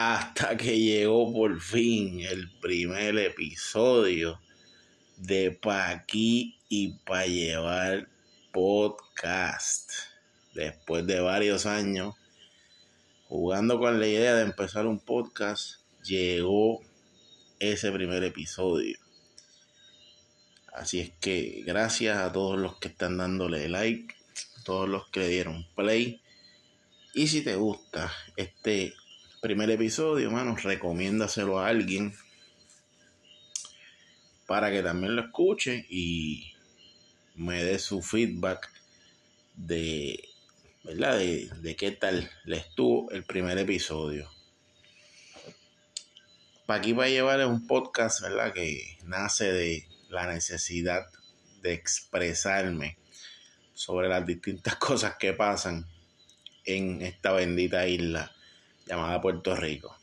hasta que llegó por fin el primer episodio de Pa' aquí y Pa' llevar podcast. Después de varios años jugando con la idea de empezar un podcast, llegó ese primer episodio. Así es que gracias a todos los que están dándole like, todos los que le dieron play. Y si te gusta este primer episodio, mano, recomiéndaselo a alguien para que también lo escuche y me dé su feedback de, ¿verdad? De, de qué tal le estuvo el primer episodio. Para aquí va a llevar un podcast, ¿verdad? Que nace de la necesidad de expresarme sobre las distintas cosas que pasan en esta bendita isla llamada Puerto Rico.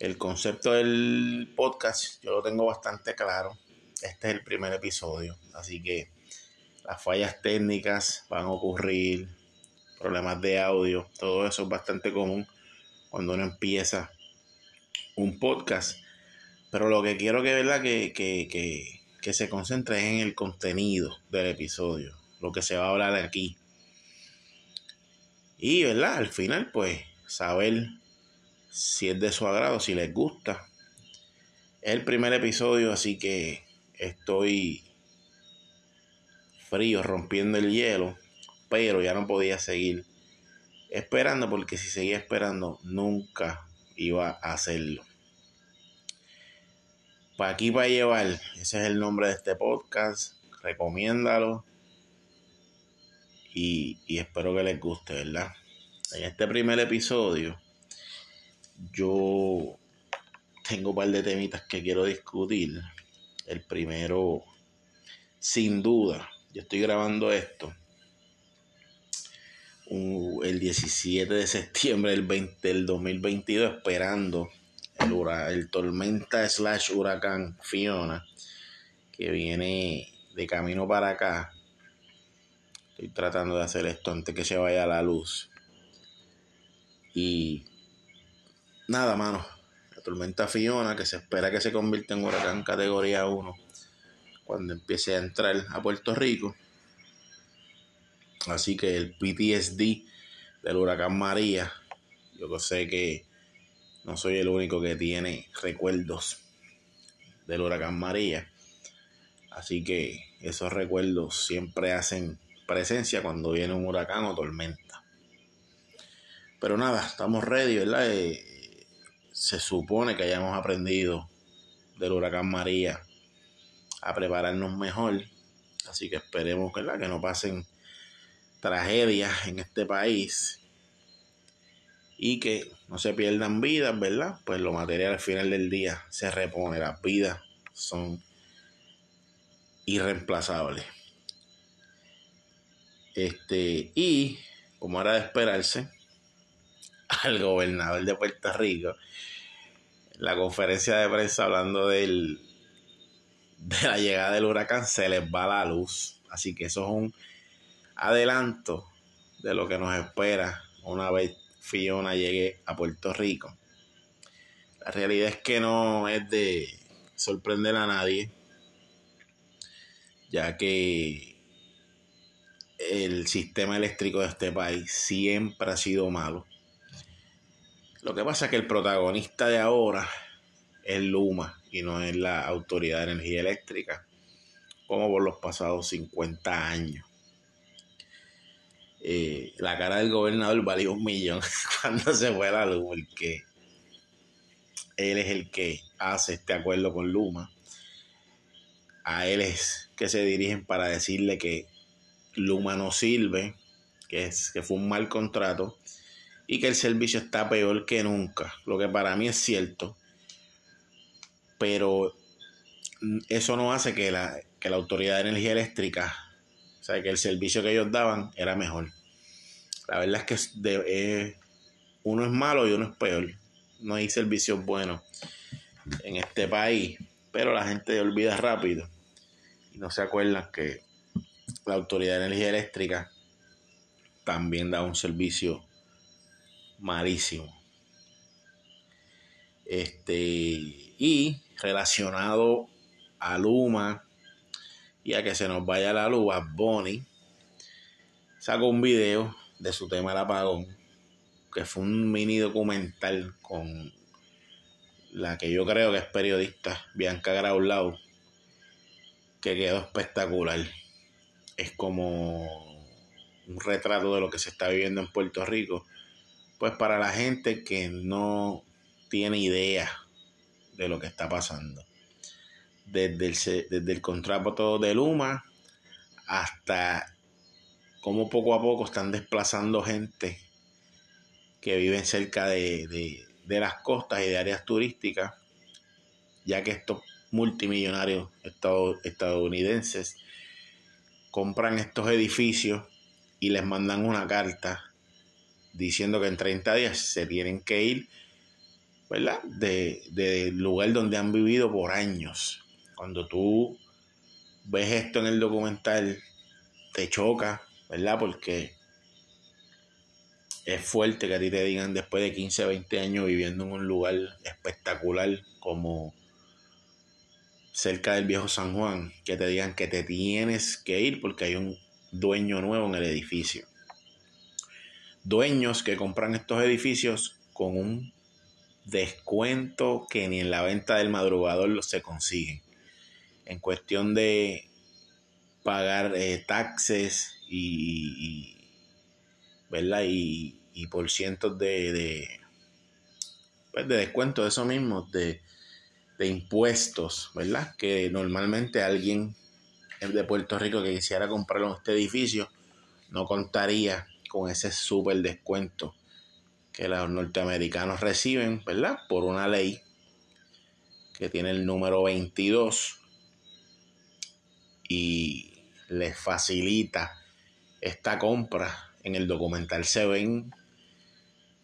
El concepto del podcast yo lo tengo bastante claro. Este es el primer episodio, así que las fallas técnicas van a ocurrir, problemas de audio, todo eso es bastante común cuando uno empieza un podcast. Pero lo que quiero que, ¿verdad? Que, que, que se concentre en el contenido del episodio, lo que se va a hablar aquí. Y, ¿verdad? Al final, pues, saber si es de su agrado, si les gusta. Es el primer episodio, así que estoy frío, rompiendo el hielo, pero ya no podía seguir esperando porque si seguía esperando nunca iba a hacerlo. Para aquí para llevar, ese es el nombre de este podcast, recomiéndalo y, espero que les guste, ¿verdad? En este primer episodio, yo tengo un par de temitas que quiero discutir. El primero, sin duda, yo estoy grabando esto el 17 de septiembre del, 20, del 2022, esperando el, el tormenta slash huracán Fiona, que viene de camino para acá Estoy tratando de hacer esto antes que se vaya la luz. Y nada, mano. La tormenta Fiona, que se espera que se convierta en huracán categoría 1 cuando empiece a entrar a Puerto Rico. Así que el PTSD del huracán María, yo sé que no soy el único que tiene recuerdos del huracán María. Así que esos recuerdos siempre hacen presencia cuando viene un huracán o tormenta. Pero nada, estamos ready, ¿verdad? Eh, se supone que hayamos aprendido del huracán María a prepararnos mejor. Así que esperemos ¿verdad? que no pasen tragedias en este país y que no se pierdan vidas, ¿verdad? Pues lo material al final del día se repone, las vidas son irreemplazables. Este, y como era de esperarse, al gobernador de Puerto Rico, la conferencia de prensa hablando del, de la llegada del huracán, se les va la luz. Así que eso es un adelanto de lo que nos espera una vez Fiona llegue a Puerto Rico. La realidad es que no es de sorprender a nadie, ya que el sistema eléctrico de este país siempre ha sido malo. Lo que pasa es que el protagonista de ahora es Luma y no es la Autoridad de Energía Eléctrica, como por los pasados 50 años. Eh, la cara del gobernador valió un millón cuando se fue la luz, él es el que hace este acuerdo con Luma. A él es que se dirigen para decirle que Luma no sirve, que, es, que fue un mal contrato y que el servicio está peor que nunca, lo que para mí es cierto, pero eso no hace que la, que la Autoridad de Energía Eléctrica, o sea, que el servicio que ellos daban era mejor. La verdad es que uno es malo y uno es peor. No hay servicios buenos en este país, pero la gente olvida rápido y no se acuerdan que la Autoridad de Energía Eléctrica también da un servicio malísimo. Este, y relacionado a Luma y a que se nos vaya la luz, Bonnie sacó un video de su tema El apagón, que fue un mini documental con la que yo creo que es periodista, Bianca Graulau, que quedó espectacular. Es como un retrato de lo que se está viviendo en Puerto Rico. Pues para la gente que no tiene idea de lo que está pasando. Desde el, desde contrato de Luma hasta cómo poco a poco están desplazando gente que viven cerca de, de las costas y de áreas turísticas, ya que estos multimillonarios estadounidenses compran estos edificios y les mandan una carta diciendo que en 30 días se tienen que ir, ¿verdad? De, del lugar donde han vivido por años. Cuando tú ves esto en el documental, te choca, ¿verdad? Porque es fuerte que a ti te digan después de 15, 20 años viviendo en un lugar espectacular como cerca del viejo San Juan, que te digan que te tienes que ir porque hay un dueño nuevo en el edificio. Dueños que compran estos edificios con un descuento que ni en la venta del madrugador se consiguen. En cuestión de pagar eh, taxes y, ¿verdad? Y, por cientos de, de, pues de descuento de eso mismo, de, de impuestos, ¿verdad? Que normalmente alguien de Puerto Rico que quisiera comprar este edificio no contaría con ese súper descuento que los norteamericanos reciben, ¿verdad? Por una ley que tiene el número 22 y les facilita esta compra. En el documental se ven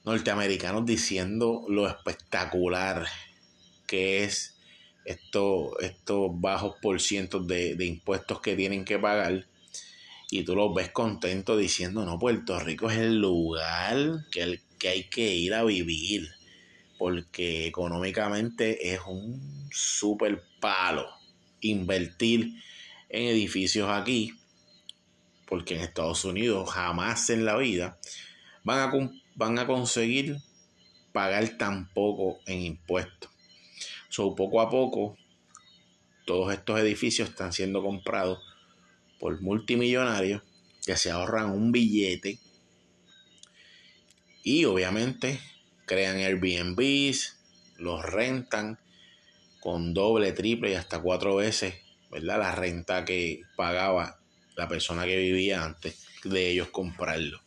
norteamericanos diciendo lo espectacular que es estos, estos bajos por cientos de, impuestos que tienen que pagar y tú los ves contentos diciendo, no, Puerto Rico es el lugar que, el, que hay que ir a vivir, porque económicamente es un super palo invertir en edificios aquí, porque en Estados Unidos jamás en la vida van a, van a conseguir pagar tan poco en impuestos. So, poco a poco, todos estos edificios están siendo comprados por multimillonarios que se ahorran un billete y obviamente crean Airbnbs, los rentan con doble, triple y hasta cuatro veces, ¿verdad? La renta que pagaba la persona que vivía antes de ellos comprarlo.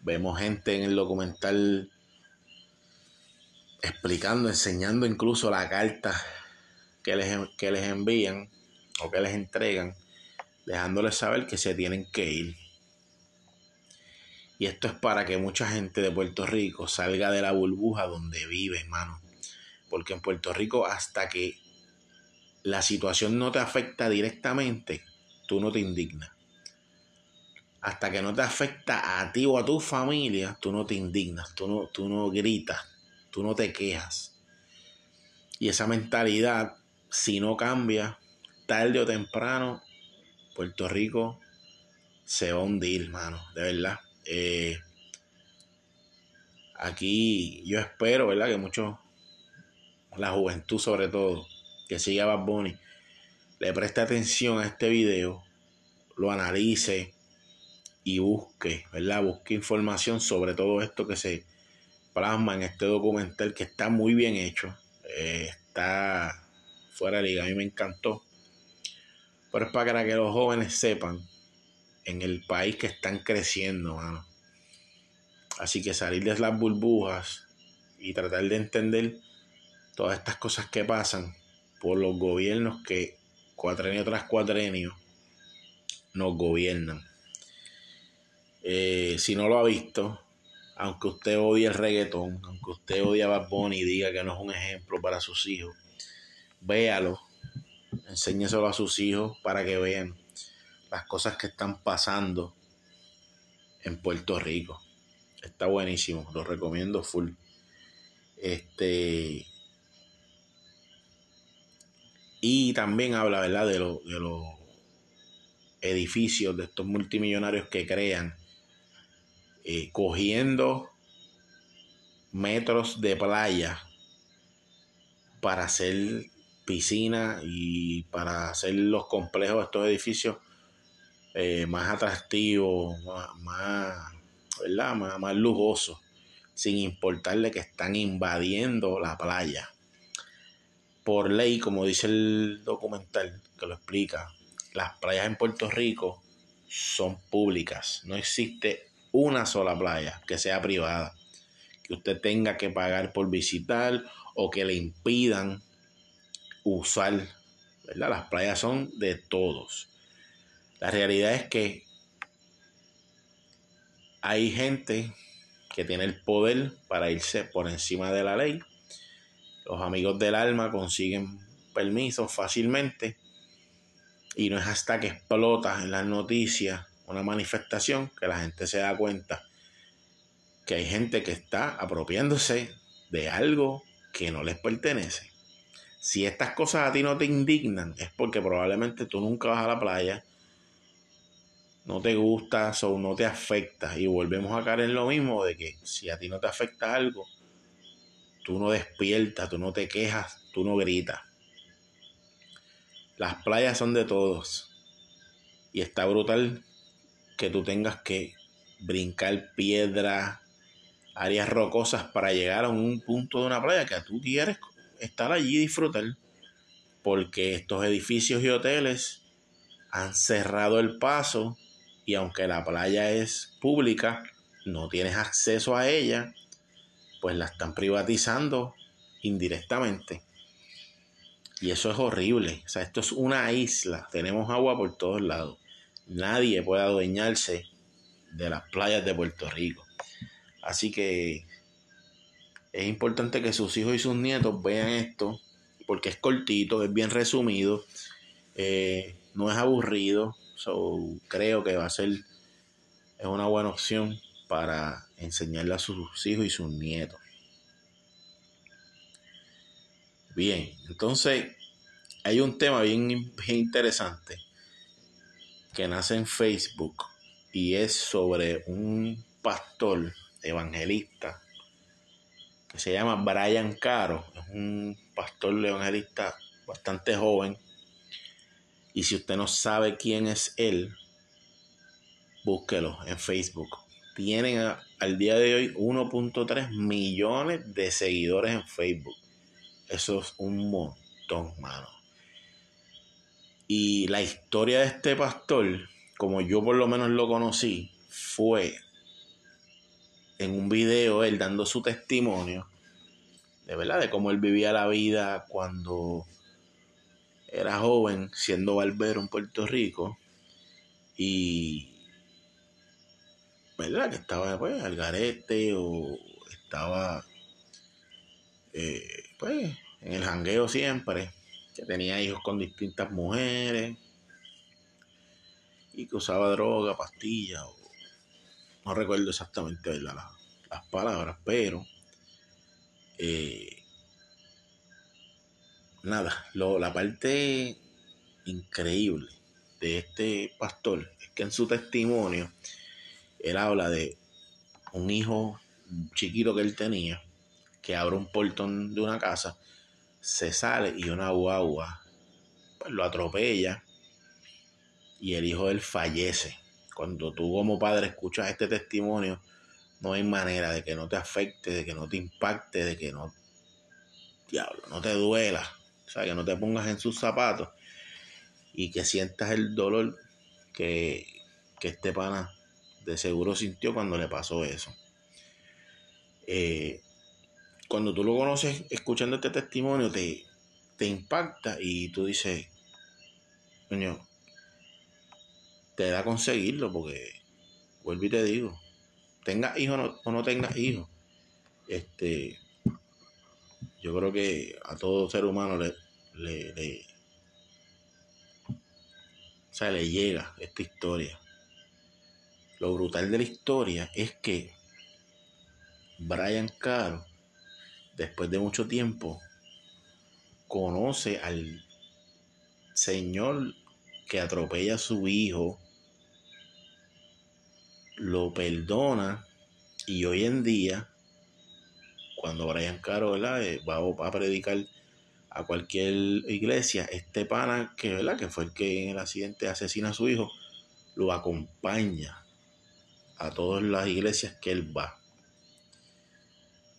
Vemos gente en el documental explicando, enseñando incluso la carta que les, que les envían o que les entregan, dejándoles saber que se tienen que ir. Y esto es para que mucha gente de Puerto Rico salga de la burbuja donde vive, hermano. Porque en Puerto Rico, hasta que la situación no te afecta directamente, tú no te indignas. Hasta que no te afecta a ti o a tu familia, tú no te indignas, tú no, tú no gritas, tú no te quejas. Y esa mentalidad, si no cambia, tarde o temprano, Puerto Rico se va a hundir, hermano, de verdad. Eh, aquí yo espero, ¿verdad? Que mucho, la juventud sobre todo, que siga Bad Bunny, le preste atención a este video, lo analice y busque, ¿verdad? Busque información sobre todo esto que se plasma en este documental que está muy bien hecho. Eh, está fuera de liga, a mí me encantó. Pero es para que los jóvenes sepan en el país que están creciendo, Así que salir de las burbujas y tratar de entender todas estas cosas que pasan por los gobiernos que cuatrenio tras cuatrenio nos gobiernan. Eh, si no lo ha visto, aunque usted odie el reggaetón, aunque usted odie a Bad Bunny y diga que no es un ejemplo para sus hijos, véalo, enséñeselo a sus hijos para que vean las cosas que están pasando en Puerto Rico. Está buenísimo, lo recomiendo full. Este, Y también habla, ¿verdad?, de, lo, de los edificios de estos multimillonarios que crean, eh, cogiendo metros de playa para hacer piscina y para hacer los complejos de estos edificios eh, más atractivos, más, ¿verdad? Más, más lujosos, sin importarle que están invadiendo la playa. Por ley, como dice el documental que lo explica, las playas en Puerto Rico son públicas. No existe una sola playa que sea privada, que usted tenga que pagar por visitar o que le impidan usar. Las playas son de todos. La realidad es que hay gente que tiene el poder para irse por encima de la ley. Los amigos del alma consiguen permisos fácilmente y no es hasta que explota en las noticias una manifestación que la gente se da cuenta que hay gente que está apropiándose de algo que no les pertenece. Si estas cosas a ti no te indignan, es porque probablemente tú nunca vas a la playa, no te gusta o no te afecta. Y volvemos a caer en lo mismo de que si a ti no te afecta algo, tú no despiertas, tú no te quejas, tú no gritas. Las playas son de todos. Y está brutal que tú tengas que brincar piedras, áreas rocosas para llegar a un punto de una playa que tú quieres estar allí y disfrutar. Porque estos edificios y hoteles han cerrado el paso y aunque la playa es pública, no tienes acceso a ella, pues la están privatizando indirectamente. Y eso es horrible. O sea, esto es una isla. Tenemos agua por todos lados. Nadie puede adueñarse de las playas de Puerto Rico. Así que es importante que sus hijos y sus nietos vean esto, porque es cortito, es bien resumido, eh, no es aburrido. Creo que va a ser es una buena opción para enseñarle a sus hijos y sus nietos. Bien, entonces hay un tema bien, interesante que nace en Facebook y es sobre un pastor evangelista que se llama Brian Caro. Es un pastor evangelista bastante joven. Y si usted no sabe quién es él, búsquelo en Facebook. Tienen al día de hoy 1.3 millones de seguidores en Facebook. Eso es un montón, mano. Y la historia de este pastor, como yo por lo menos lo conocí, fue en un video él dando su testimonio de verdad de cómo él vivía la vida cuando era joven siendo barbero en Puerto Rico y verdad que estaba pues al garete o estaba eh, pues, en el jangueo siempre, que tenía hijos con distintas mujeres y que usaba droga, pastillas, no recuerdo exactamente las, palabras, pero eh, nada, la parte increíble de este pastor es que en su testimonio él habla de un hijo chiquito que él tenía que abre un portón de una casa, se sale y una guagua pues, lo atropella y el hijo de él fallece. Cuando tú como padre escuchas este testimonio, no hay manera de que no te afecte, de que no te impacte, de que no, diablo, no te duela, o sea, que no te pongas en sus zapatos y que sientas el dolor que, que este pana de seguro sintió cuando le pasó eso. Eh, cuando tú lo conoces escuchando este testimonio, te, te impacta y tú dices, coño, te da conseguirlo porque, vuelvo y te digo, tengas hijos o no tengas hijos, este, yo creo que a todo ser humano le, le, le, o sea, le llega esta historia. Lo brutal de la historia es que Brian Caro después de mucho tiempo, conoce al señor que atropella a su hijo lo perdona y hoy en día, cuando Brian Caro eh, va a predicar a cualquier iglesia, este pana que, ¿verdad? que fue el que en el accidente asesina a su hijo, lo acompaña a todas las iglesias que él va.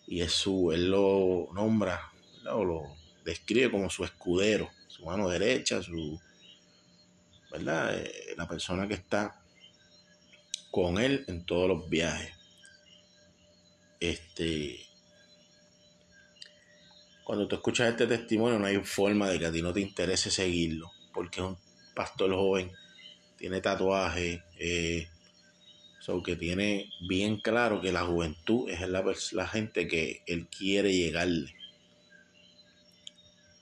Y es su, él lo nombra, o lo describe como su escudero, su mano derecha, su, ¿verdad? Eh, la persona que está con él en todos los viajes. Este, cuando tú escuchas este testimonio no hay forma de que a ti no te interese seguirlo, porque es un pastor joven, tiene tatuaje, eh, que tiene bien claro que la juventud es la, la gente que él quiere llegarle.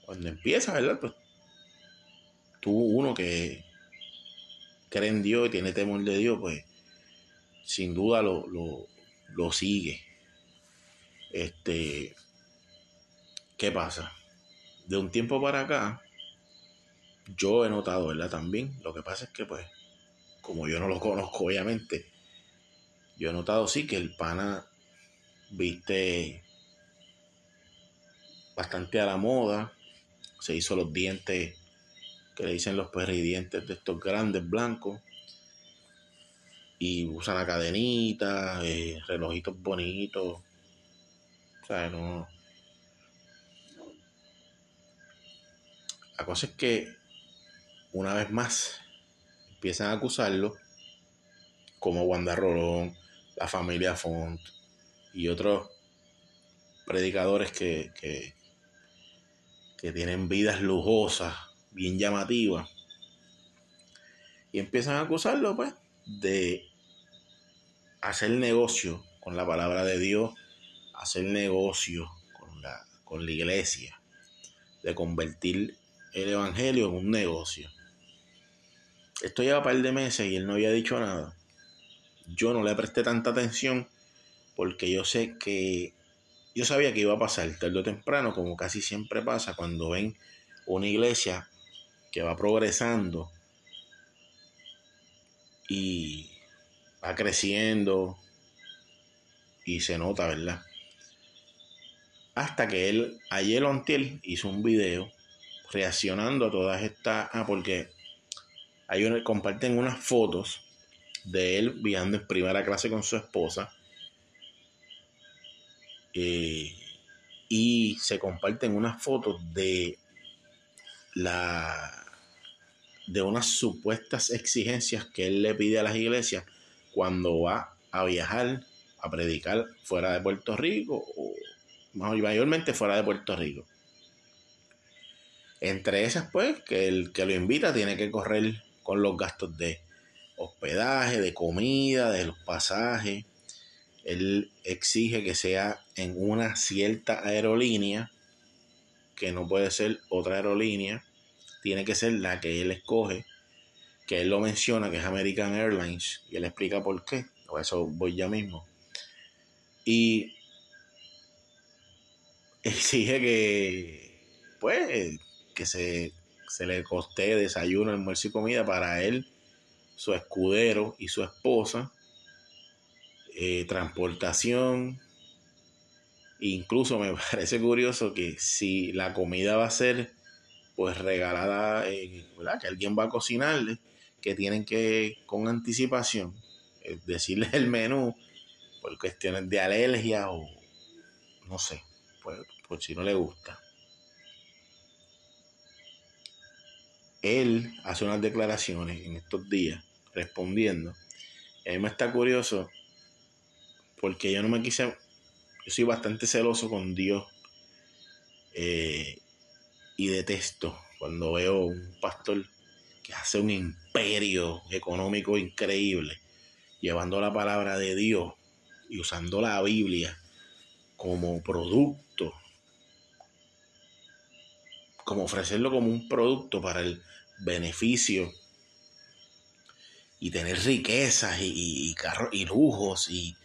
Cuando empieza, ¿verdad? Pues tú, uno que cree en Dios y tiene temor de Dios, pues sin duda lo, lo, sigue. Este, ¿qué pasa? De un tiempo para acá, yo he notado, ¿verdad? También, lo que pasa es que, pues, como yo no lo conozco, obviamente, yo he notado, sí, que el pana viste bastante a la moda, se hizo los dientes, que le dicen los perridientes de estos grandes blancos, y usa la cadenita, eh, relojitos bonitos. O sea, no. La cosa es que una vez más empiezan a acusarlo, como Wanda Rolón, la familia Font y otros predicadores que, que, que tienen vidas lujosas, bien llamativas. Y empiezan a acusarlo, pues, de hacer negocio con la palabra de Dios, hacer negocio con la, con la iglesia, de convertir el evangelio en un negocio. Esto lleva un par de meses y él no había dicho nada. Yo no le presté tanta atención porque yo sé que yo sabía que iba a pasar tarde o temprano, como casi siempre pasa cuando ven una iglesia que va progresando y va creciendo y se nota, ¿verdad? Hasta que él, ayer o hizo un video reaccionando a todas estas, ah, porque hay comparten unas fotos de él viajando en primera clase con su esposa eh, y se comparten unas fotos de la de unas supuestas exigencias que él le pide a las iglesias cuando va a viajar a predicar fuera de Puerto Rico o mayormente fuera de Puerto Rico. Entre esas, pues, que el que lo invita tiene que correr con los gastos de hospedaje, de comida, de los pasajes. Él exige que sea en una cierta aerolínea, que no puede ser otra aerolínea tiene que ser la que él escoge, que él lo menciona, que es American Airlines, y él explica por qué. O eso voy ya mismo. Y exige que, pues, que se, le coste desayuno, almuerzo y comida para él, su escudero y su esposa, eh, transportación. Incluso me parece curioso que si la comida va a ser pues regalada. Que alguien va a cocinarle, que tienen que con anticipación eh, decirles el menú por cuestiones de alergia o no sé, pues, por si no le gusta. Él hace unas declaraciones en estos días respondiendo. a mí me está curioso porque yo no me quise, yo soy bastante celoso con Dios. Eh, y detesto cuando veo un pastor que hace un imperio económico increíble, llevando la palabra de Dios y usando la Biblia como producto, como ofrecerlo como un producto para el beneficio y tener riquezas y, y, y lujos y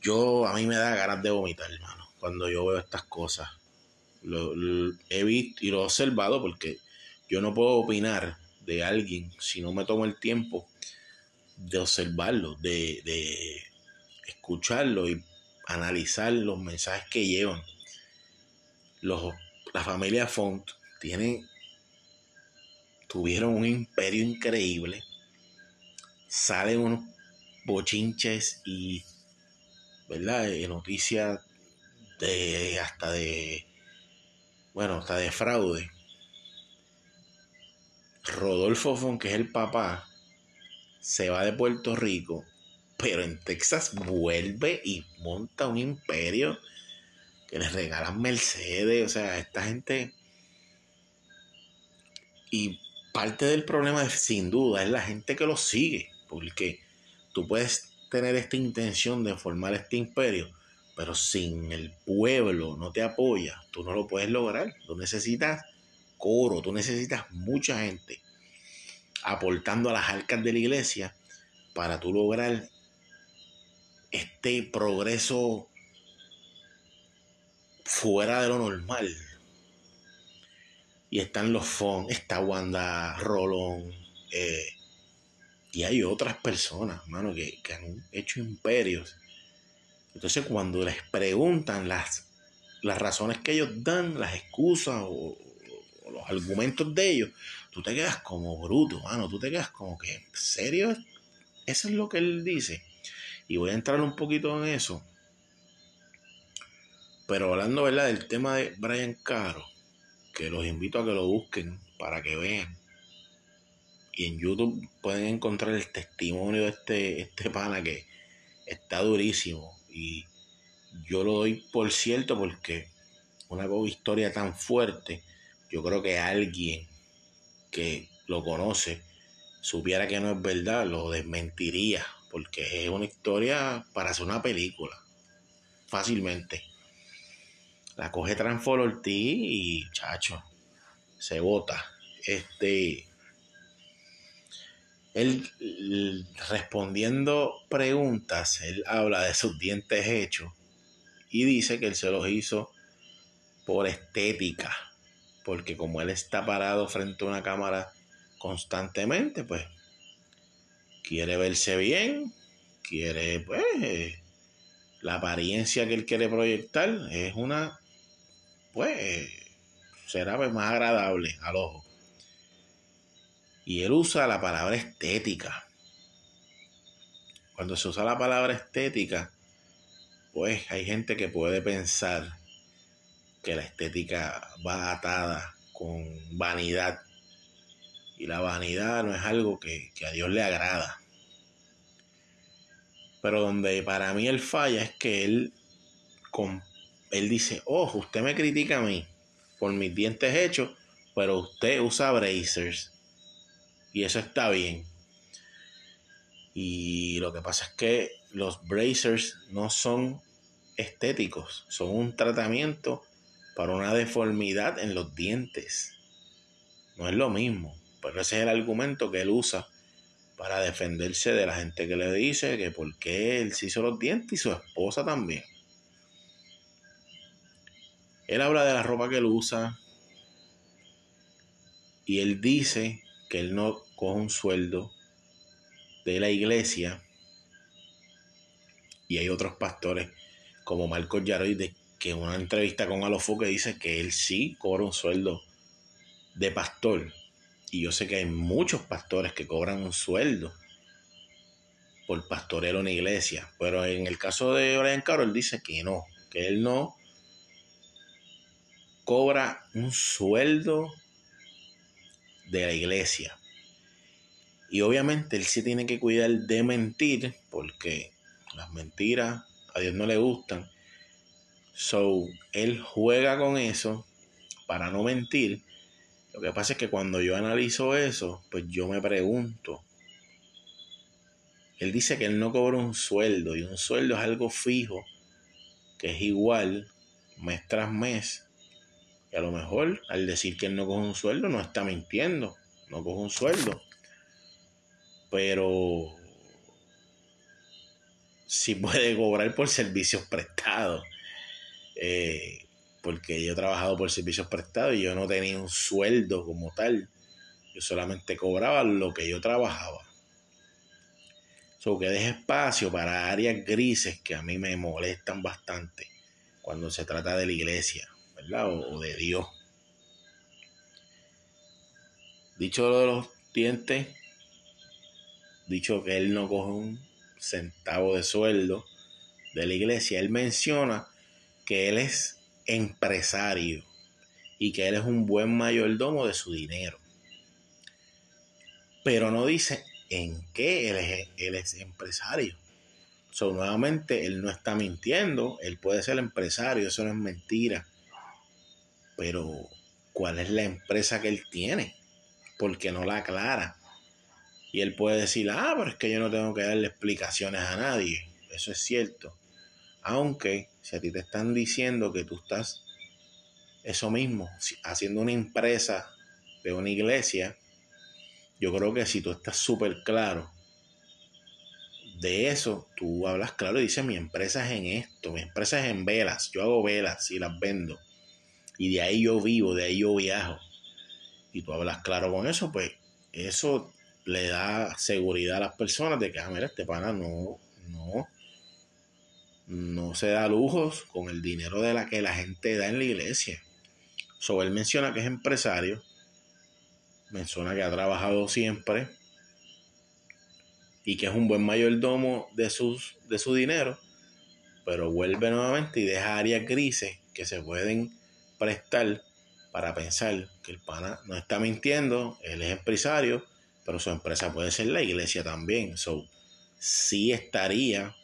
yo a mí me da ganas de vomitar hermano cuando yo veo estas cosas lo, he visto y lo he observado porque yo no puedo opinar de alguien si no me tomo el tiempo de observarlo, de, de escucharlo y analizar los mensajes que llevan. Los, la familia Font tiene, tuvieron un imperio increíble. Salen unos bochinches y, ¿verdad? noticias de hasta de, bueno, hasta de fraude. Rodolfo Font, que es el papá, se va de Puerto Rico pero en Texas vuelve y monta un imperio que les regalan Mercedes, o sea, esta gente... Y parte del problema, sin duda, es la gente que lo sigue, porque tú puedes tener esta intención de formar este imperio, pero sin el pueblo no te apoya, tú no lo puedes lograr. Tú necesitas coro, tú necesitas mucha gente aportando a las arcas de la iglesia para tú lograr este progreso fuera de lo normal. Y están los Fon, está Wanda Rolón, eh, y hay otras personas, mano, que, han hecho imperios. Entonces, cuando les preguntan las, las razones que ellos dan, las excusas o, o, los argumentos de ellos, tú te quedas como bruto, mano. Tú te quedas como que, ¿en serio? Eso es lo que él dice. Y voy a entrar un poquito en eso. Pero hablando ¿verdad? del tema de Brian Caro, que los invito a que lo busquen para que vean. Y en YouTube pueden encontrar el testimonio de este, este pana que está durísimo. Y yo lo doy por cierto porque una historia tan fuerte, yo creo que alguien que lo conoce supiera que no es verdad, lo desmentiría porque es una historia para hacer una película, fácilmente. La coge Transfor Ortiz y, chacho, se bota. Este, él, respondiendo preguntas, él habla de sus dientes hechos y dice que él se los hizo por estética, porque como él está parado frente a una cámara constantemente, pues quiere verse bien, quiere, pues, la apariencia que él quiere proyectar es una, pues, será pues, más agradable al ojo. Y él usa la palabra estética. Cuando se usa la palabra estética, pues hay gente que puede pensar que la estética va atada con vanidad. Y la vanidad no es algo que, a Dios le agrada. Pero donde para mí él falla es que él, con, él dice, ojo, usted me critica a mí por mis dientes hechos, pero usted usa bracers. Y eso está bien. Y lo que pasa es que los bracers no son estéticos, son un tratamiento para una deformidad en los dientes. No es lo mismo, pero ese es el argumento que él usa para defenderse de la gente que le dice que por qué él se hizo los dientes y su esposa también. Él habla de la ropa que él usa y él dice que él no coge un sueldo de la iglesia y hay otros pastores como Marcos Yaroide que en una entrevista con Alofoque dice que él sí cobra un sueldo de pastor y yo sé que hay muchos pastores que cobran un sueldo por pastorero en una iglesia. Pero en el caso de Brian Carroll dice que no, que él no cobra un sueldo de la iglesia. Y obviamente él sí tiene que cuidar de mentir, porque las mentiras a Dios no le gustan. So, él juega con eso para no mentir lo que pasa es que cuando yo analizo eso, pues yo me pregunto. Él dice que él no cobra un sueldo y un sueldo es algo fijo, que es igual mes tras mes. Y a lo mejor al decir que él no coge un sueldo no está mintiendo, no coge un sueldo. Pero sí puede cobrar por servicios prestados. Eh, porque yo he trabajado por servicios prestados y yo no tenía un sueldo como tal. Yo solamente cobraba lo que yo trabajaba. So que deje espacio para áreas grises que a mí me molestan bastante cuando se trata de la iglesia, O, de Dios. Dicho lo de los dientes, dicho que él no coge un centavo de sueldo de la iglesia, él menciona que él es empresario y que él es un buen mayordomo de su dinero. Pero no dice en qué él es, él es empresario. So, nuevamente, él no está mintiendo, él puede ser empresario, eso no es mentira. Pero, ¿cuál es la empresa que él tiene? Porque no la aclara. Y él puede decir, ah, pero es que yo no tengo que darle explicaciones a nadie. Eso es cierto. Aunque si a ti te están diciendo que tú estás eso mismo, haciendo una empresa de una iglesia, yo creo que si tú estás súper claro de eso, tú hablas claro y dices, mi empresa es en esto, mi empresa es en velas, yo hago velas y las vendo. Y de ahí yo vivo, de ahí yo viajo. Y tú hablas claro con eso, pues eso le da seguridad a las personas de que, ah, mira, este pana no, no, no se da lujos con el dinero de la que la gente da en la iglesia. So, él menciona que es empresario, menciona que ha trabajado siempre y que es un buen mayordomo de, sus, de su dinero, pero vuelve nuevamente y deja áreas grises que se pueden para pensar que el pana no está mintiendo, él es empresario, pero su empresa puede ser la iglesia también. So, sí estaría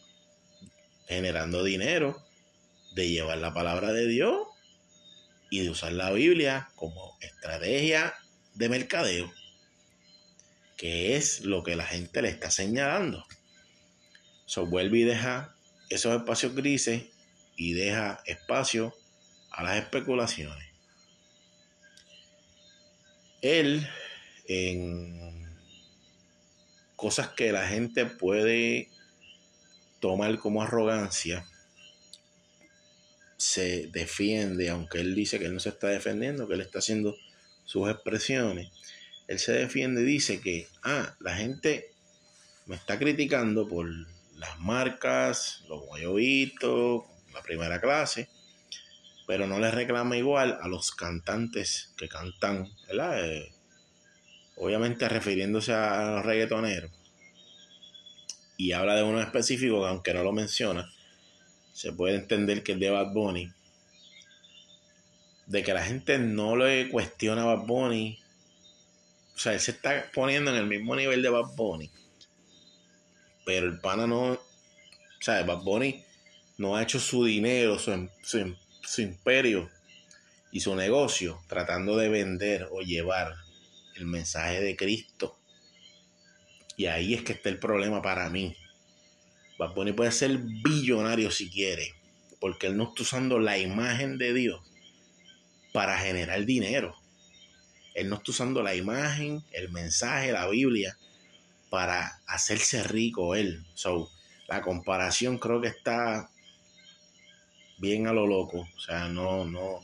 generando dinero de llevar la palabra de Dios y de usar la Biblia como estrategia de mercadeo, que es lo que la gente le está señalando. So, vuelve y deja esos espacios grises y deja espacio a las especulaciones. Él, en cosas que la gente puede tomar como arrogancia, se defiende, aunque él dice que él no se está defendiendo, que él está haciendo sus expresiones, él se defiende y dice que, ah, la gente me está criticando por las marcas, los guayobitos, la primera clase, pero no le reclama igual a los cantantes que cantan, ¿verdad? Eh, obviamente refiriéndose a los reggaetoneros. Y habla de uno específico que aunque no lo menciona, se puede entender que es de Bad Bunny, de que la gente no le cuestiona a Bad Bunny, o sea, él se está poniendo en el mismo nivel de Bad Bunny, pero el pana no, o sea, Bad Bunny no ha hecho su dinero, su, su, su imperio y su negocio tratando de vender o llevar el mensaje de Cristo y ahí es que está el problema para mí. Bad Bunny puede ser billonario si quiere, porque él no está usando la imagen de Dios para generar dinero. Él no está usando la imagen, el mensaje, la Biblia para hacerse rico él. So, la comparación creo que está bien a lo loco. O sea, no, no,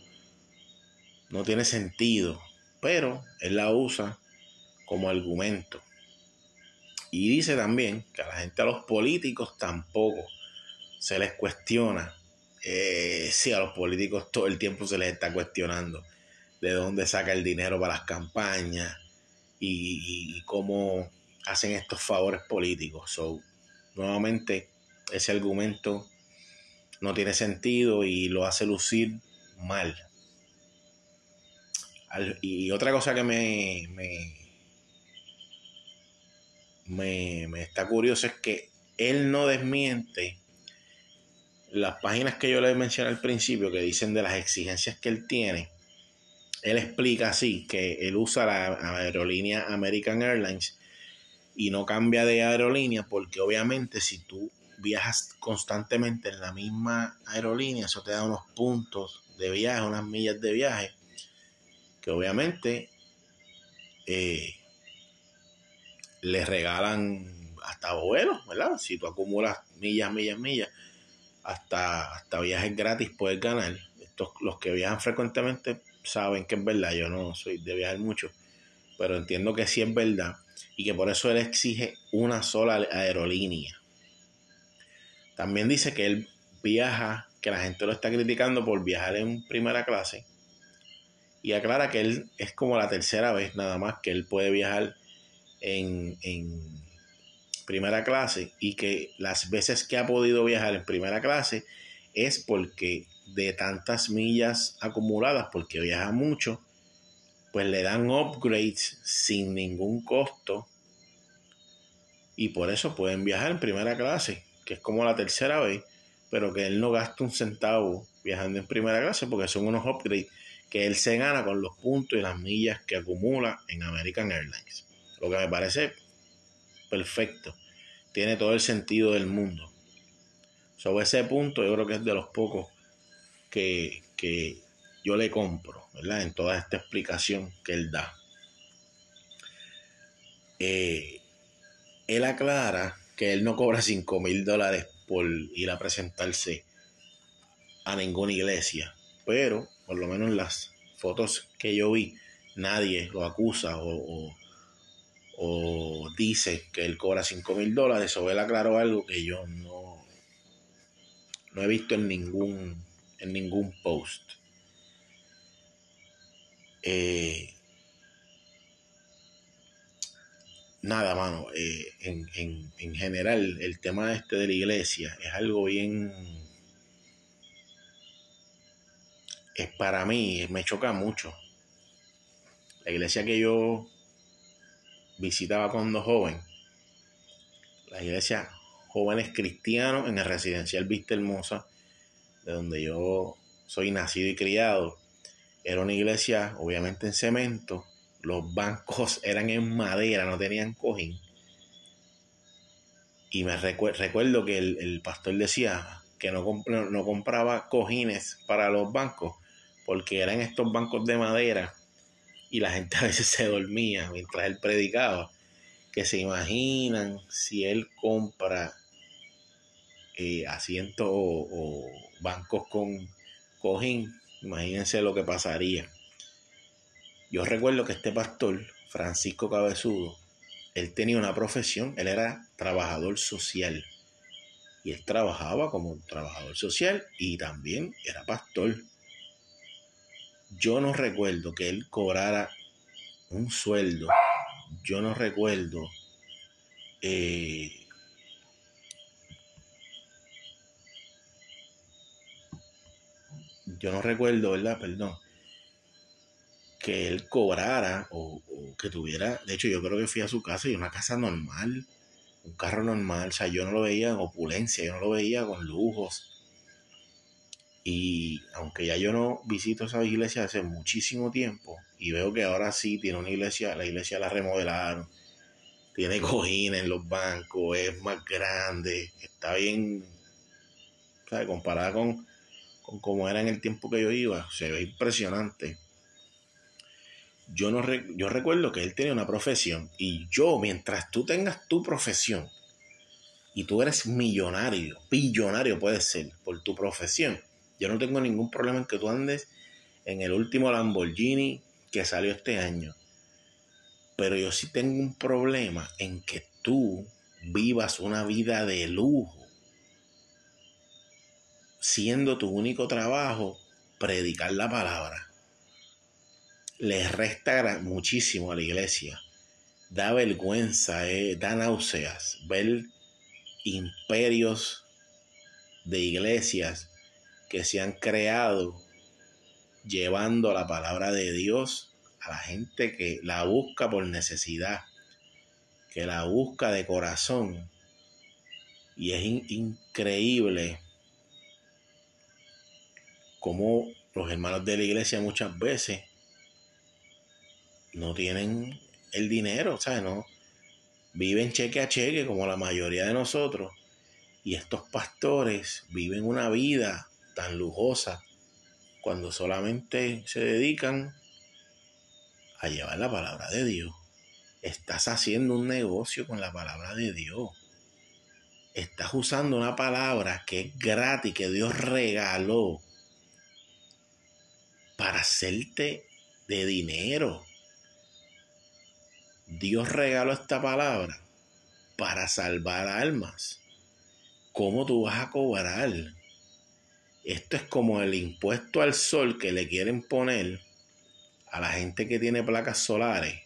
no tiene sentido. Pero él la usa como argumento. Y dice también que a la gente, a los políticos tampoco se les cuestiona. Eh, sí, a los políticos todo el tiempo se les está cuestionando de dónde saca el dinero para las campañas y, cómo hacen estos favores políticos. So, nuevamente, ese argumento no tiene sentido y lo hace lucir mal. y otra cosa que me, me, está curioso es que él no desmiente las páginas que yo le mencioné al principio, que dicen de las exigencias que él tiene. Él explica así que él usa la aerolínea American Airlines y no cambia de aerolínea porque obviamente si tú viajas constantemente en la misma aerolínea, eso te da unos puntos de viaje, unas millas de viaje, que obviamente eh, les regalan hasta vuelos, ¿verdad? Si tú acumulas millas, millas, millas, hasta, hasta viajes gratis puedes ganar. Estos, los que viajan frecuentemente saben que es verdad, yo no soy de viajar mucho, pero entiendo que sí es verdad y que por eso él exige una sola aerolínea. También dice que él viaja, que la gente lo está criticando por viajar en primera clase. Y aclara que él es como la tercera vez nada más que él puede viajar en, en primera clase y que las veces que ha podido viajar en primera clase es porque de tantas millas acumuladas, porque viaja mucho, pues le dan upgrades sin ningún costo y por eso pueden viajar en primera clase, que es como la tercera vez, pero que él no gasta un centavo viajando en primera clase porque son unos upgrades que él se gana con los puntos y las millas que acumula en American Airlines. Lo que me parece perfecto. Tiene todo el sentido del mundo. Sobre ese punto yo creo que es de los pocos que, que yo le compro, ¿verdad? En toda esta explicación que él da. Eh, él aclara que él no cobra 5 mil dólares por ir a presentarse a ninguna iglesia, pero por lo menos en las fotos que yo vi, nadie lo acusa o, o, dice que él cobra 5 mil dólares, o él aclaró algo que yo no, no he visto en ningún, en ningún post. Eh, nada, mano, eh, en, general el tema este de la iglesia es algo bien... Es para mí, me choca mucho. La iglesia que yo visitaba cuando joven, la iglesia jóvenes cristianos en el residencial Vista Hermosa, de donde yo soy nacido y criado, era una iglesia obviamente en cemento, los bancos eran en madera, no tenían cojín. Y me recuerdo que el, pastor decía que no, no compraba cojines para los bancos porque eran estos bancos de madera y la gente a veces se dormía mientras él predicaba. Que se imaginan si él compra eh, asientos o, bancos con cojín, imagínense lo que pasaría. Yo recuerdo que este pastor, Francisco Cabezudo, él tenía una profesión, él era trabajador social. Y él trabajaba como trabajador social y también era pastor. Yo no recuerdo que él cobrara un sueldo. Yo no recuerdo eh, yo no recuerdo, ¿verdad? Perdón que él cobrara o, que tuviera, de hecho yo creo que fui a su casa y una casa normal, un carro normal, o sea, yo no lo veía en opulencia, yo no lo veía con lujos. Y aunque ya yo no visito esa iglesia hace muchísimo tiempo y veo que ahora sí tiene una iglesia, la iglesia la remodelaron, tiene cojines en los bancos, es más grande, está bien, ¿sabes? Comparada con, con cómo era en el tiempo que yo iba, se ve impresionante yo, no yo recuerdo que él tenía una profesión y yo, mientras tú tengas tu profesión y tú eres millonario, billonario puedes ser por tu profesión, yo no tengo ningún problema en que tú andes en el último Lamborghini que salió este año. Pero yo sí tengo un problema en que tú vivas una vida de lujo, siendo tu único trabajo predicar la palabra le resta muchísimo a la iglesia. Da vergüenza, eh, da náuseas ver imperios de iglesias que se han creado llevando la palabra de Dios a la gente que la busca por necesidad, que la busca de corazón. Y es increíble cómo los hermanos de la iglesia muchas veces no tienen el dinero, ¿sabes? No, viven cheque a cheque como la mayoría de nosotros. Y estos pastores viven una vida tan lujosa cuando solamente se dedican a llevar la palabra de Dios. Estás haciendo un negocio con la palabra de Dios. Estás usando una palabra que es gratis, que Dios regaló para hacerte de dinero Dios regaló esta palabra para salvar almas. ¿Cómo tú vas a cobrar? Esto es como el impuesto al sol que le quieren poner a la gente que tiene placas solares.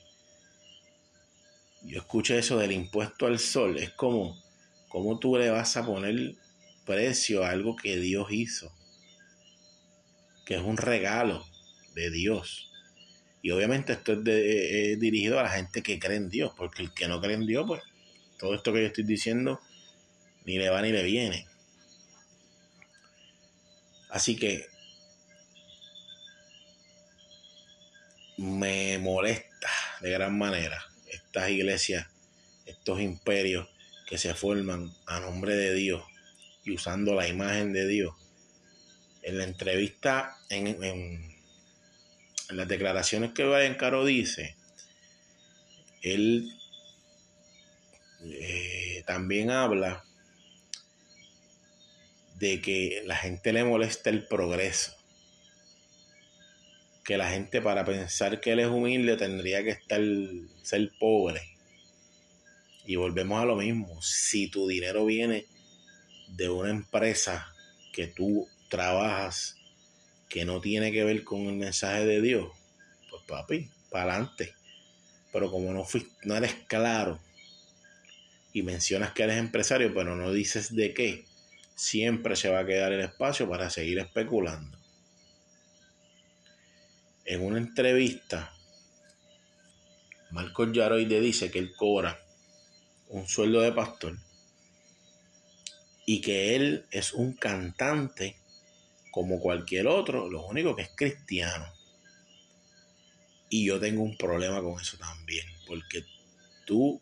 Yo escuché eso del impuesto al sol. Es como, ¿cómo tú le vas a poner precio a algo que Dios hizo? Que es un regalo de Dios. Y obviamente esto es, dirigido a la gente que cree en Dios, porque el que no cree en Dios, pues todo esto que yo estoy diciendo ni le va ni le viene. Así que me molesta de gran manera estas iglesias, estos imperios que se forman a nombre de Dios y usando la imagen de Dios. En la entrevista, en, en, las declaraciones que Brian Caro dice, él eh, también habla de que la gente le molesta el progreso. Que la gente para pensar que él es humilde tendría que estar ser pobre. Y volvemos a lo mismo. Si tu dinero viene de una empresa que tú trabajas que no tiene que ver con el mensaje de Dios, pues papi, para adelante. Pero como no, fuiste, no eres claro y mencionas que eres empresario, pero no dices de qué, siempre se va a quedar el espacio para seguir especulando. En una entrevista, Marcos Yaroide dice que él cobra un sueldo de pastor y que él es un cantante como cualquier otro, lo único que es cristiano. Y yo tengo un problema con eso también, porque tú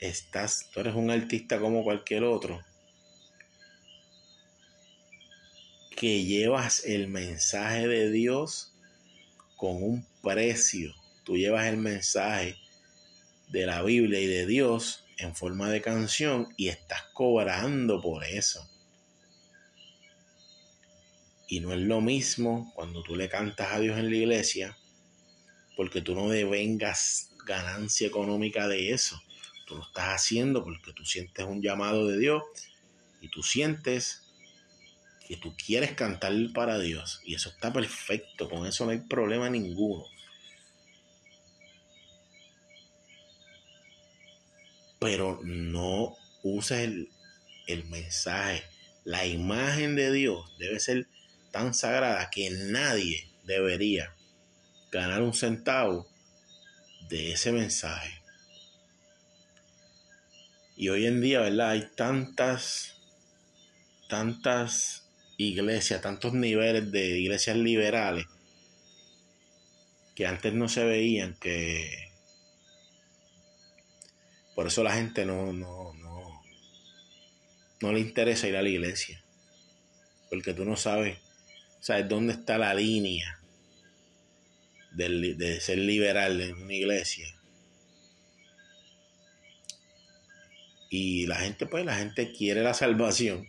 estás, tú eres un artista como cualquier otro, que llevas el mensaje de Dios con un precio. Tú llevas el mensaje de la Biblia y de Dios en forma de canción y estás cobrando por eso. Y no es lo mismo cuando tú le cantas a Dios en la iglesia, porque tú no devengas ganancia económica de eso. Tú lo estás haciendo porque tú sientes un llamado de Dios y tú sientes que tú quieres cantar para Dios y eso está perfecto, con eso no hay problema ninguno. Pero no uses el, el mensaje, la imagen de Dios debe ser tan sagrada que nadie debería ganar un centavo de ese mensaje. Y hoy en día, ¿verdad? Hay tantas, tantas iglesias, tantos niveles de iglesias liberales que antes no se veían, que por eso la gente no, no, no, no le interesa ir a la iglesia, porque tú no sabes, sabes dónde está la línea de, de ser liberal en una iglesia. Y la gente, pues, la gente quiere la salvación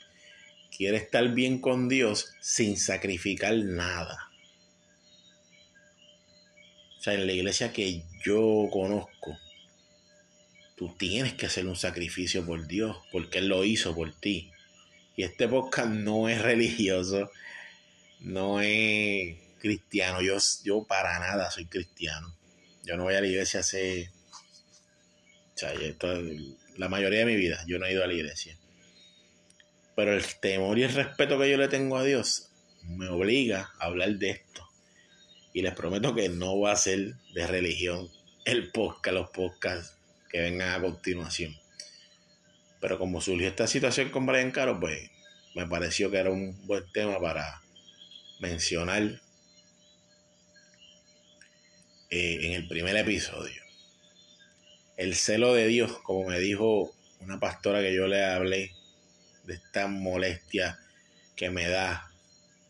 quiere estar bien con Dios sin sacrificar nada. O sea, en la iglesia que yo conozco, tú tienes que hacer un sacrificio por Dios, porque Él lo hizo por ti. Y este podcast no es religioso, no es cristiano. Yo, yo para nada soy cristiano. Yo no voy a la iglesia hace... O sea, la mayoría de mi vida yo no he ido a la iglesia. Pero el temor y el respeto que yo le tengo a Dios me obliga a hablar de esto. Y les prometo que no va a ser de religión el podcast, los podcasts que vengan a continuación. Pero como surgió esta situación con Brian Caro, pues me pareció que era un buen tema para mencionar eh, en el primer episodio. El celo de Dios, como me dijo una pastora que yo le hablé de esta molestia que me da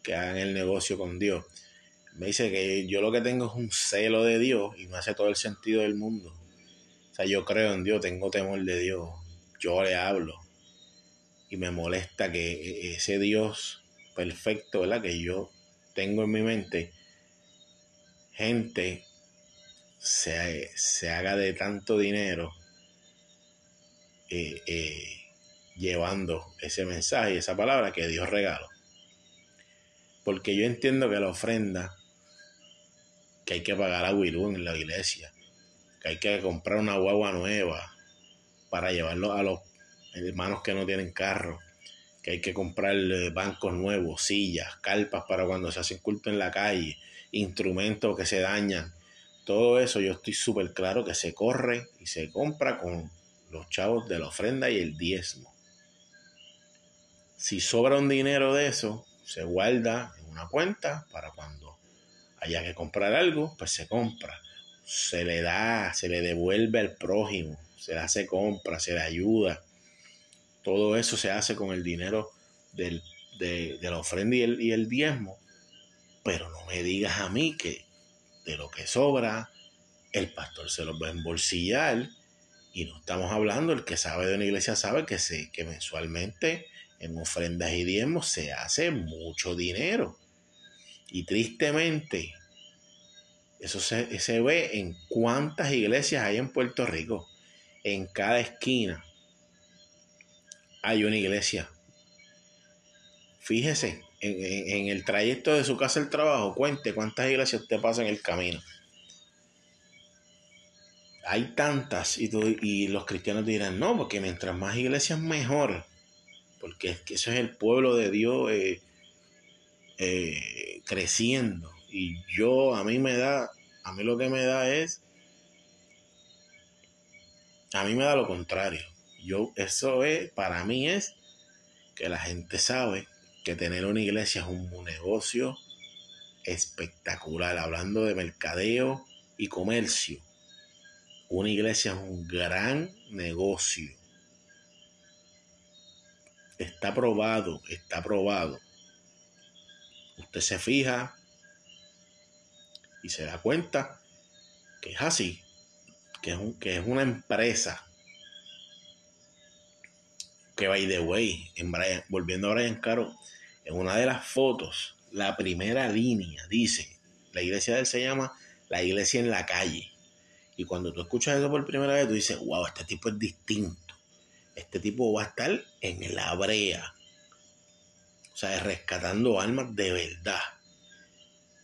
que hagan el negocio con Dios. Me dice que yo lo que tengo es un celo de Dios y me hace todo el sentido del mundo. O sea, yo creo en Dios, tengo temor de Dios, yo le hablo y me molesta que ese Dios perfecto, ¿verdad? Que yo tengo en mi mente, gente se, se haga de tanto dinero eh, eh, llevando ese mensaje y esa palabra que Dios regaló. Porque yo entiendo que la ofrenda que hay que pagar a Wilú en la iglesia, que hay que comprar una guagua nueva para llevarlo a los hermanos que no tienen carro, que hay que comprar eh, bancos nuevos, sillas, carpas para cuando se hace culto en la calle, instrumentos que se dañan. Todo eso yo estoy súper claro que se corre y se compra con los chavos de la ofrenda y el diezmo. Si sobra un dinero de eso, se guarda en una cuenta para cuando haya que comprar algo, pues se compra. Se le da, se le devuelve al prójimo, se le hace compra, se le ayuda. Todo eso se hace con el dinero de, la ofrenda y el, y el diezmo. Pero no me digas a mí que de lo que sobra, el pastor se los va a embolsillar. Y no estamos hablando, el que sabe de una iglesia sabe que, se, que mensualmente en ofrendas y diezmos se hace mucho dinero. Y tristemente, eso se, se, ve en cuántas iglesias hay en Puerto Rico. En cada esquina hay una iglesia. Fíjese, en, el trayecto de su casa al trabajo, cuente cuántas iglesias usted pasa en el camino. Hay tantas y, y los cristianos dirán, no, porque mientras más iglesias mejor, porque es que eso es el pueblo de Dios eh, eh, creciendo. Y yo, a mí me da, a mí lo que me da es, a mí me da lo contrario. Yo, eso es, para mí es que la gente sabe que tener una iglesia es un negocio espectacular, hablando de mercadeo y comercio. Una iglesia es un gran negocio. Está probado, está probado. Usted se fija y se da cuenta que es así, que es, que es una empresa que by the way, en volviendo a Brian Caro, en una de las fotos, la primera línea dice, la iglesia de él se llama la iglesia en la calle. Y cuando tú escuchas eso por primera vez, tú dices, wow, este tipo es distinto. Este tipo va a estar en la brea. O sea, rescatando almas de verdad.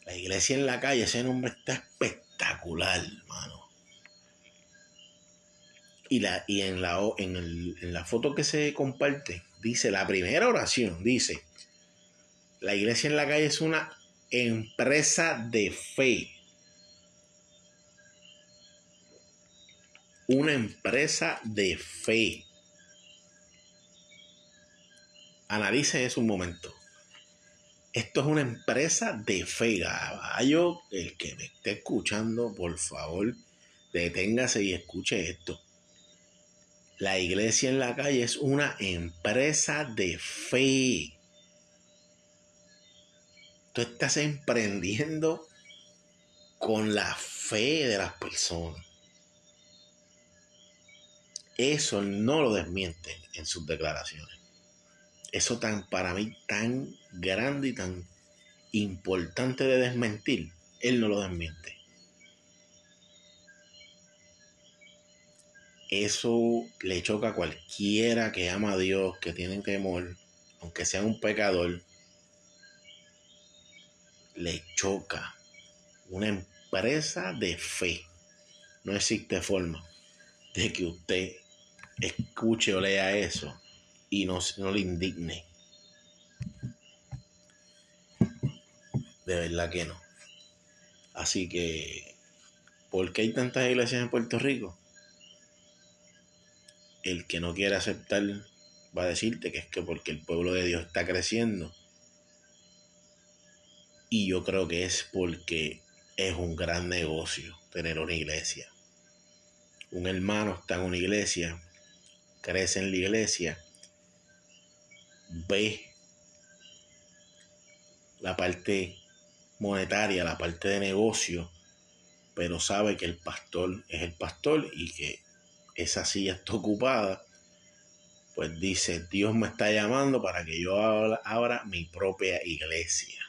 La iglesia en la calle, ese nombre está espectacular, hermano. Y, la, y en, la, en, en la foto que se comparte, dice, la primera oración, dice, la iglesia en la calle es una empresa de fe. Una empresa de fe. Analice eso un momento. Esto es una empresa de fe, caballo. El que me esté escuchando, por favor, deténgase y escuche esto. La iglesia en la calle es una empresa de fe. Tú estás emprendiendo con la fe de las personas. Eso no lo desmiente en sus declaraciones. Eso tan para mí tan grande y tan importante de desmentir, él no lo desmiente. Eso le choca a cualquiera que ama a Dios, que tiene temor, aunque sea un pecador, le choca. Una empresa de fe. No existe forma de que usted escuche o lea eso y no, no le indigne. De verdad que no. Así que, ¿por qué hay tantas iglesias en Puerto Rico? El que no quiere aceptar va a decirte que es que porque el pueblo de Dios está creciendo. Y yo creo que es porque es un gran negocio tener una iglesia. Un hermano está en una iglesia, crece en la iglesia, ve la parte monetaria, la parte de negocio, pero sabe que el pastor es el pastor y que esa silla está ocupada, pues dice, Dios me está llamando para que yo abra mi propia iglesia.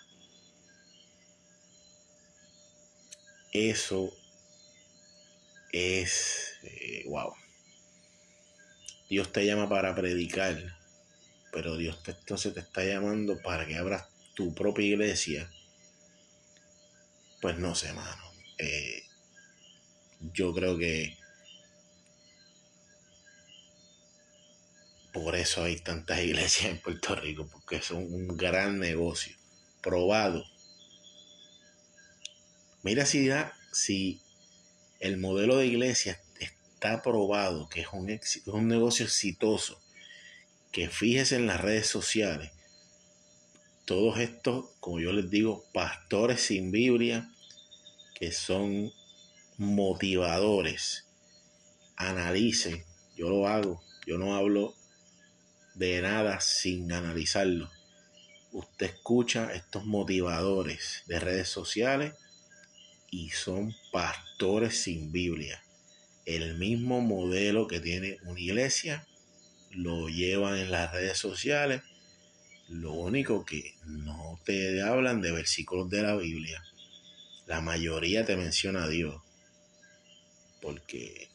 Eso es, eh, wow. Dios te llama para predicar, pero Dios te, entonces te está llamando para que abras tu propia iglesia. Pues no sé, mano. Eh, yo creo que por eso hay tantas iglesias en Puerto Rico, porque son un gran negocio, probado. Mira si, si el modelo de iglesia está probado, que es un, es un negocio exitoso, que fíjese en las redes sociales, todos estos, como yo les digo, pastores sin Biblia, que son motivadores, analicen, yo lo hago, yo no hablo de nada sin analizarlo. Usted escucha estos motivadores de redes sociales y son pastores sin Biblia. El mismo modelo que tiene una iglesia lo llevan en las redes sociales. Lo único que no te hablan de versículos de la Biblia. La mayoría te menciona a Dios. Porque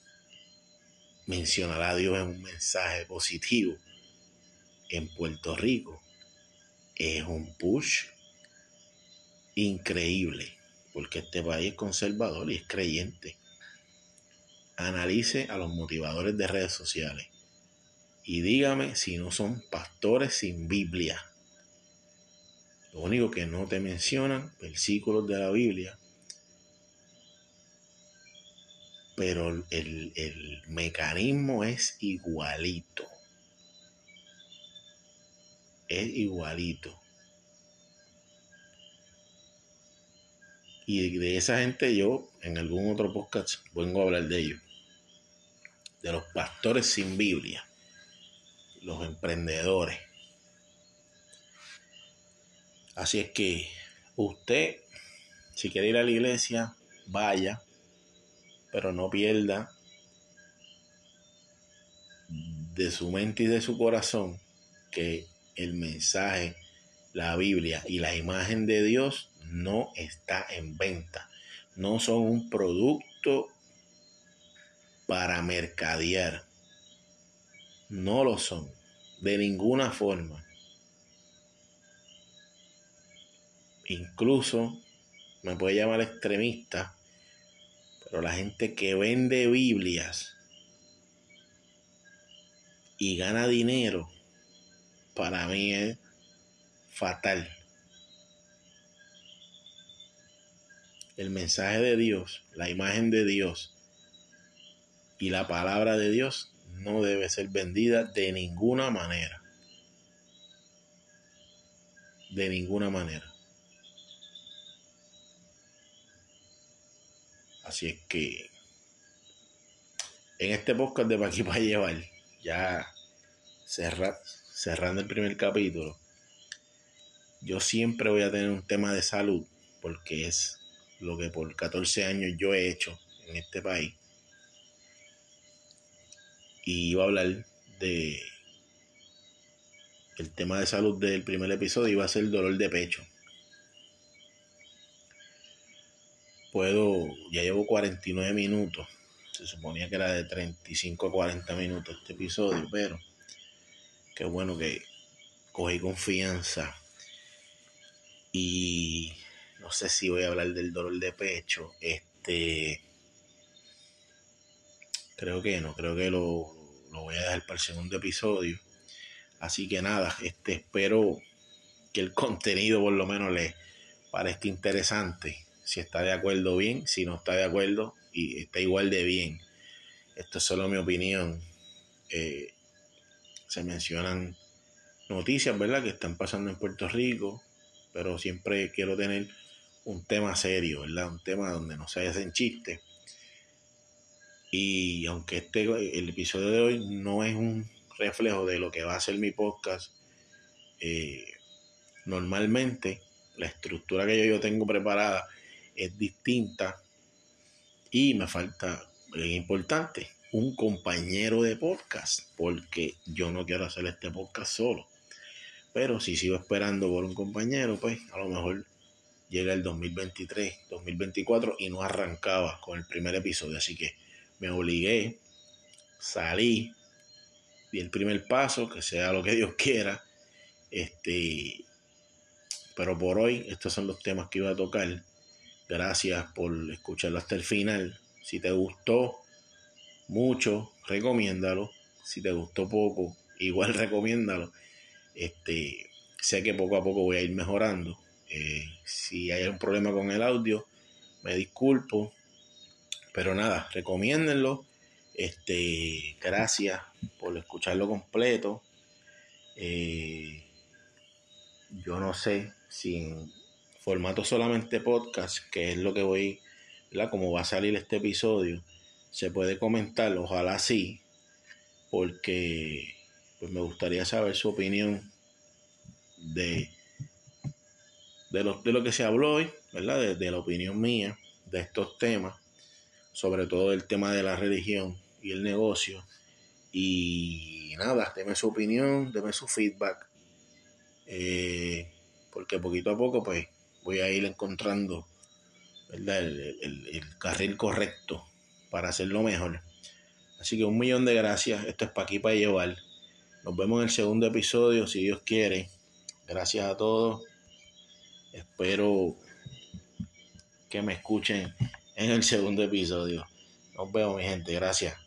mencionar a Dios es un mensaje positivo. En Puerto Rico es un push increíble porque este país es conservador y es creyente. Analice a los motivadores de redes sociales y dígame si no son pastores sin Biblia. Lo único que no te mencionan, versículos de la Biblia, pero el, el mecanismo es igualito. Es igualito. Y de esa gente yo en algún otro podcast vengo a hablar de ellos. De los pastores sin Biblia. Los emprendedores. Así es que usted, si quiere ir a la iglesia, vaya, pero no pierda de su mente y de su corazón que el mensaje, la Biblia y la imagen de Dios no está en venta. No son un producto para mercadear. No lo son. De ninguna forma. Incluso me puede llamar extremista, pero la gente que vende Biblias y gana dinero, para mí es fatal. el mensaje de Dios, la imagen de Dios y la palabra de Dios no debe ser vendida de ninguna manera. De ninguna manera. Así es que en este podcast de aquí para llevar, ya cerrando el primer capítulo, yo siempre voy a tener un tema de salud porque es lo que por 14 años yo he hecho en este país. Y iba a hablar de el tema de salud del primer episodio iba a ser el dolor de pecho. Puedo, ya llevo 49 minutos. Se suponía que era de 35 a 40 minutos este episodio, pero qué bueno que cogí confianza y no sé si voy a hablar del dolor de pecho. Este. Creo que no, creo que lo, voy a dejar para el segundo episodio. Así que nada, este, espero que el contenido por lo menos le parezca interesante. Si está de acuerdo, bien. Si no está de acuerdo, y está igual de bien. Esto es solo mi opinión. Eh, se mencionan noticias, ¿verdad? Que están pasando en Puerto Rico, pero siempre quiero tener un tema serio, ¿verdad? Un tema donde no se hacen chistes. Y aunque este, el episodio de hoy no es un reflejo de lo que va a ser mi podcast, eh, normalmente la estructura que yo, tengo preparada es distinta y me falta, es importante, un compañero de podcast, porque yo no quiero hacer este podcast solo. Pero si sigo esperando por un compañero, pues a lo mejor llega el 2023, 2024 y no arrancaba con el primer episodio. Así que me obligué, salí, di el primer paso, que sea lo que Dios quiera. Este, pero por hoy, estos son los temas que iba a tocar. Gracias por escucharlo hasta el final. Si te gustó mucho, recomiéndalo. Si te gustó poco, igual recomiéndalo. Este, sé que poco a poco voy a ir mejorando. Eh, si hay un problema con el audio, me disculpo. Pero nada, recomiéndenlo. Este, gracias por escucharlo completo. Eh, yo no sé si en formato solamente podcast, que es lo que voy, ¿verdad? Como va a salir este episodio, se puede comentar, ojalá sí, porque pues me gustaría saber su opinión de, de, lo, de lo que se habló hoy, ¿verdad? de la opinión mía de estos temas sobre todo el tema de la religión y el negocio. Y nada, deme su opinión, deme su feedback, eh, porque poquito a poco pues voy a ir encontrando El, el, carril correcto para hacerlo mejor. Así que un millón de gracias, esto es para aquí para llevar. Nos vemos en el segundo episodio, si Dios quiere. Gracias a todos. Espero que me escuchen en el segundo episodio. Nos vemos, mi gente. Gracias.